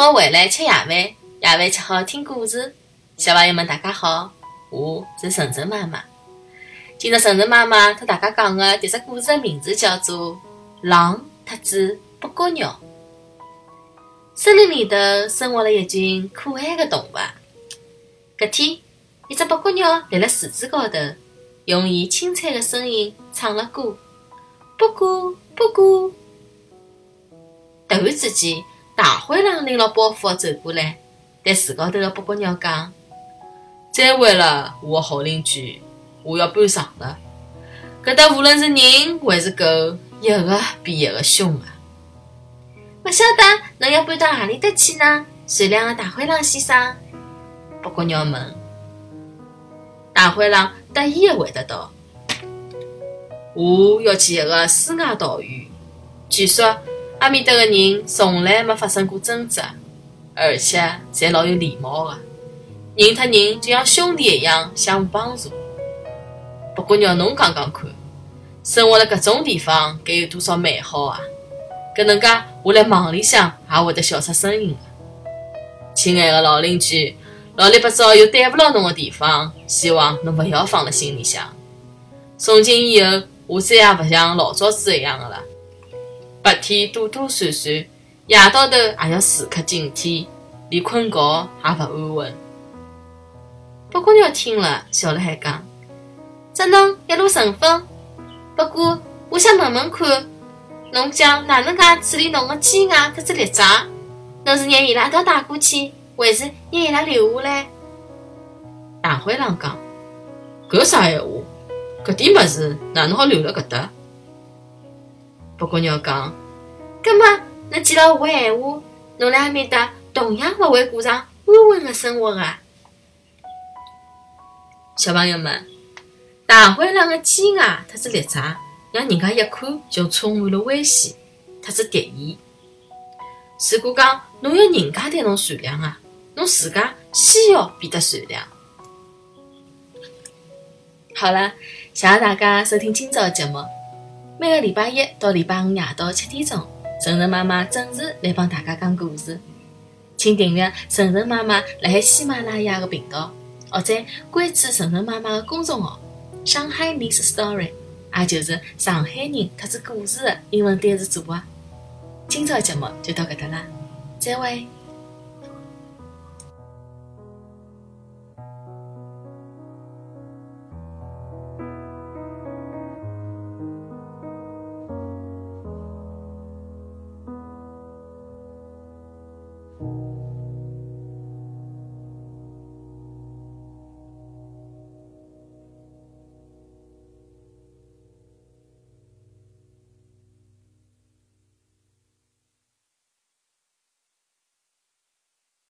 我回来吃夜饭，夜饭吃好听故事。小朋友们，大家好，我是晨晨妈妈。今朝晨晨妈妈和大家讲的迭只故事的名字叫做《狼、特子、布谷鸟》。森林里头生活了一群可爱的动物。搿天，一只布谷鸟立辣树枝高头，用伊清脆的声音唱了歌：布谷，布谷。突然之间，大灰狼拎了包袱走过来，对树高头的布谷鸟讲：“再会了，我的好邻居，我要搬床了。搿搭无论是人还是狗，一个比一个凶啊！勿晓得侬要搬到何里搭去呢？善良的大灰狼先生。”布谷鸟问。大灰狼得意的回答道：“我要去一个世外岛屿，据说阿面搭的人从来没发生过争执，而且侪老有礼貌的，人和人就像兄弟一样相互帮助。不过让，侬讲讲看，生活辣搿种地方该有多少美好啊！搿能介，我辣梦里向也会得笑出声音的。亲爱的老邻居。老里八糟有对勿牢侬的地方，希望侬勿要放辣心里向。从今以后，我再也勿像老早子一样的了。白天躲躲闪闪，夜到头也要时刻警惕，连困觉也勿安稳。布谷鸟听了，笑了海讲：“只能一路顺风。不过，我想问问看，侬讲哪能介处理侬的鸡鸭和只猎渣？侬是让伊拉一道带过去？”还是让伊拉留下来。大灰狼讲：“搿啥闲话？搿点物事哪能好留辣搿搭？”不过你要讲：“葛末侬记牢我个闲话，侬辣埃面搭同样勿会过上安稳个生活个。”小朋友们，大灰狼个尖牙特子利爪，让人家一看就充满了危险，特子敌意。如果讲侬要人家对侬善良啊！侬自家先要变得善良。好了，谢谢大家收听今朝的节目。每个礼拜一到礼拜五夜到七点钟，晨晨妈妈准时来帮大家讲故事。请订阅晨晨妈妈辣海喜马拉雅的频道，或者关注晨晨妈妈的公众号“上海 Miss Story”，也就是上海人特子故事的英文单词组合。今朝节目就到搿搭啦，再会。